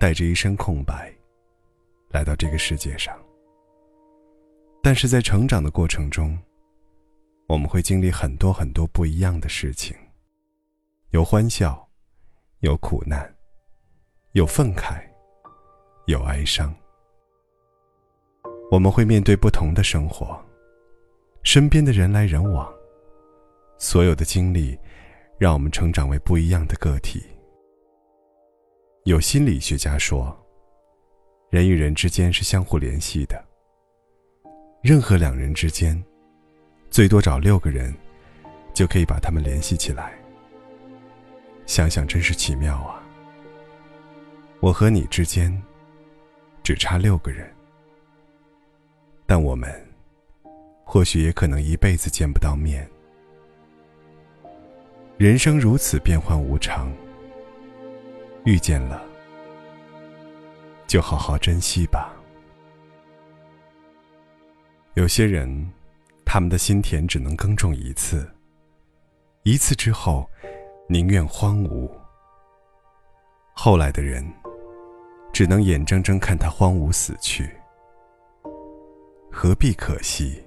带着一身空白，来到这个世界上。但是在成长的过程中，我们会经历很多很多不一样的事情，有欢笑，有苦难，有愤慨，有哀伤。我们会面对不同的生活，身边的人来人往，所有的经历，让我们成长为不一样的个体。有心理学家说，人与人之间是相互联系的。任何两人之间，最多找六个人，就可以把他们联系起来。想想真是奇妙啊！我和你之间，只差六个人，但我们，或许也可能一辈子见不到面。人生如此变幻无常。遇见了，就好好珍惜吧。有些人，他们的心田只能耕种一次，一次之后，宁愿荒芜。后来的人，只能眼睁睁看他荒芜死去，何必可惜？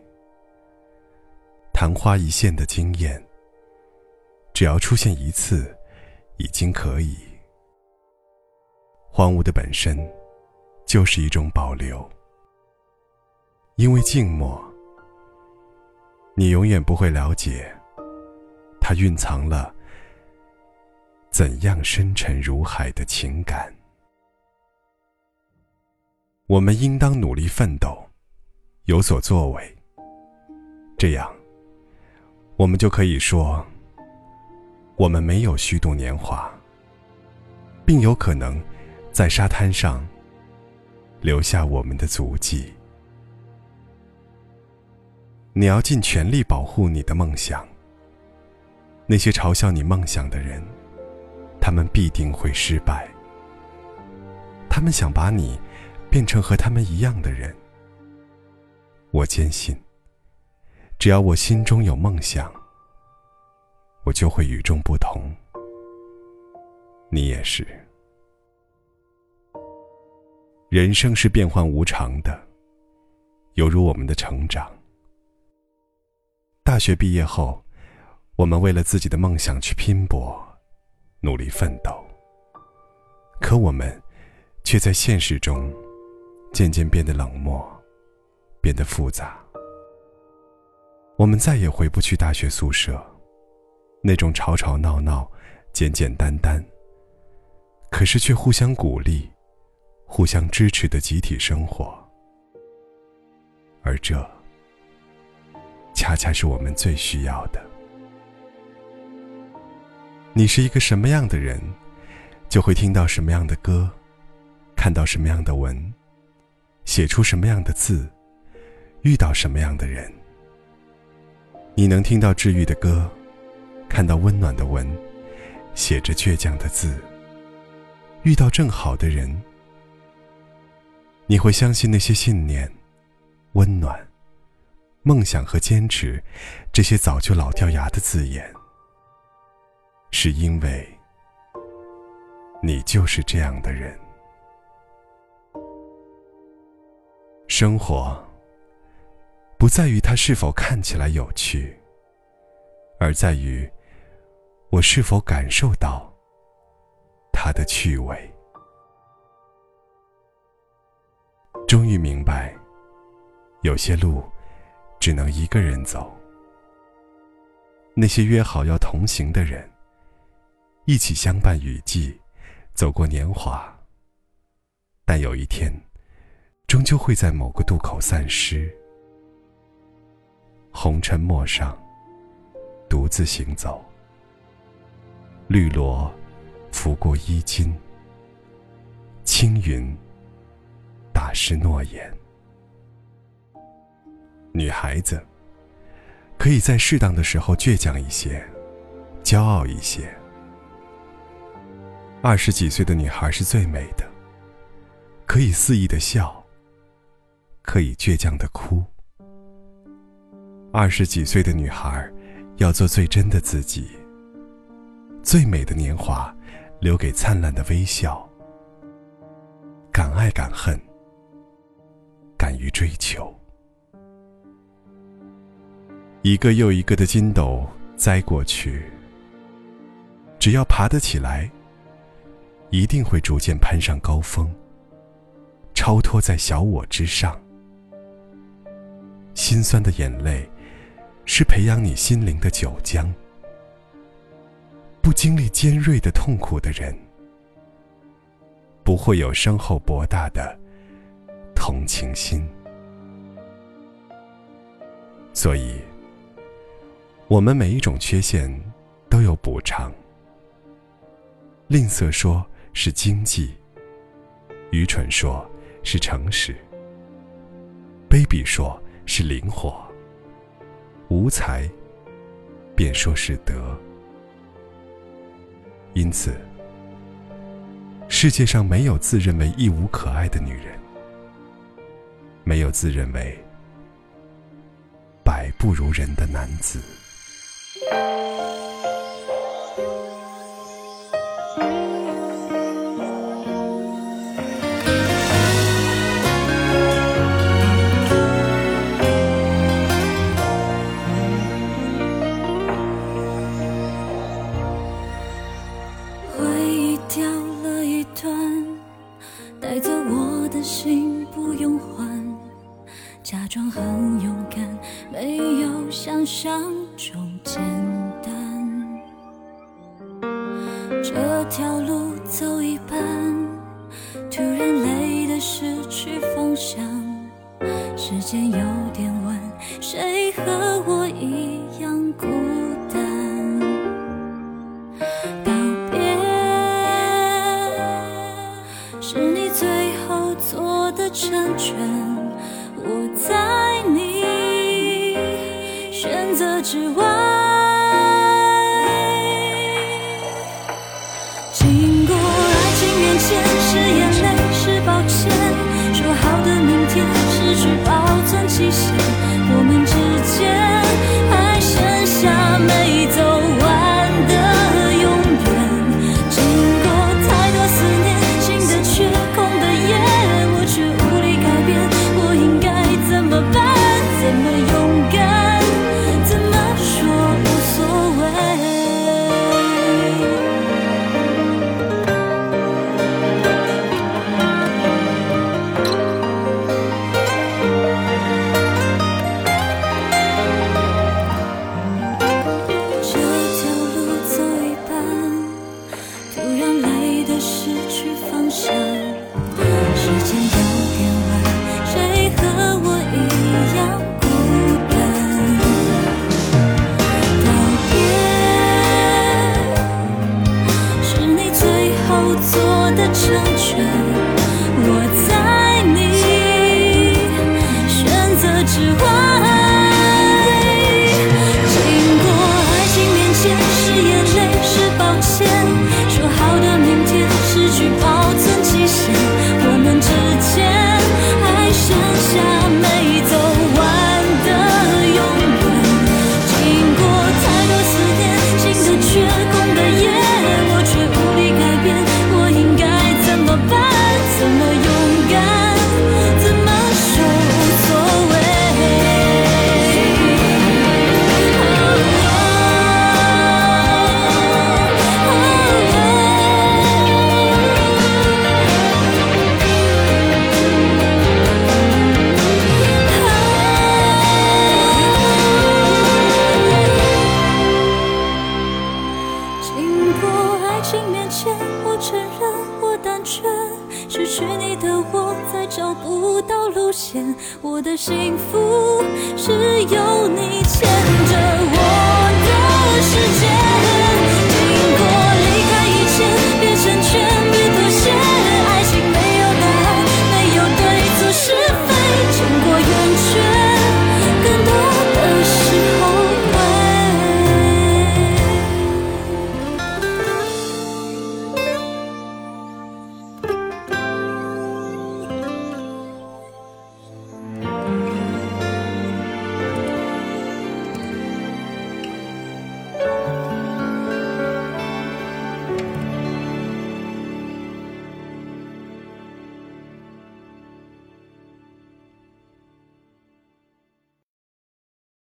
昙花一现的惊艳，只要出现一次，已经可以。荒芜的本身，就是一种保留。因为静默，你永远不会了解，它蕴藏了怎样深沉如海的情感。我们应当努力奋斗，有所作为。这样，我们就可以说，我们没有虚度年华，并有可能。在沙滩上留下我们的足迹。你要尽全力保护你的梦想。那些嘲笑你梦想的人，他们必定会失败。他们想把你变成和他们一样的人。我坚信，只要我心中有梦想，我就会与众不同。你也是。人生是变幻无常的，犹如我们的成长。大学毕业后，我们为了自己的梦想去拼搏，努力奋斗。可我们，却在现实中，渐渐变得冷漠，变得复杂。我们再也回不去大学宿舍，那种吵吵闹闹、简简单单，可是却互相鼓励。互相支持的集体生活，而这恰恰是我们最需要的。你是一个什么样的人，就会听到什么样的歌，看到什么样的文，写出什么样的字，遇到什么样的人。你能听到治愈的歌，看到温暖的文，写着倔强的字，遇到正好的人。你会相信那些信念、温暖、梦想和坚持，这些早就老掉牙的字眼，是因为你就是这样的人。生活不在于它是否看起来有趣，而在于我是否感受到它的趣味。终于明白，有些路只能一个人走。那些约好要同行的人，一起相伴雨季，走过年华。但有一天，终究会在某个渡口散失。红尘陌上，独自行走。绿萝拂过衣襟，青云。是诺言。女孩子可以在适当的时候倔强一些，骄傲一些。二十几岁的女孩是最美的，可以肆意的笑，可以倔强的哭。二十几岁的女孩要做最真的自己，最美的年华留给灿烂的微笑。敢爱敢恨，敢于追求。一个又一个的筋斗栽过去，只要爬得起来，一定会逐渐攀上高峰，超脱在小我之上。心酸的眼泪，是培养你心灵的酒浆。不经历尖锐的痛苦的人。不会有深厚博大的同情心，所以，我们每一种缺陷都有补偿。吝啬说是经济，愚蠢说是诚实，卑鄙说是灵活，无才便说是德。因此。世界上没有自认为一无可爱的女人，没有自认为百不如人的男子。回忆掉了一段带走我的心不用还假装很勇敢，没有想象中简单。这条路走一半，突然累得失去方向。时间有点晚，谁和我一样孤单？告别是你最后做的成全。只望失我的幸福是有你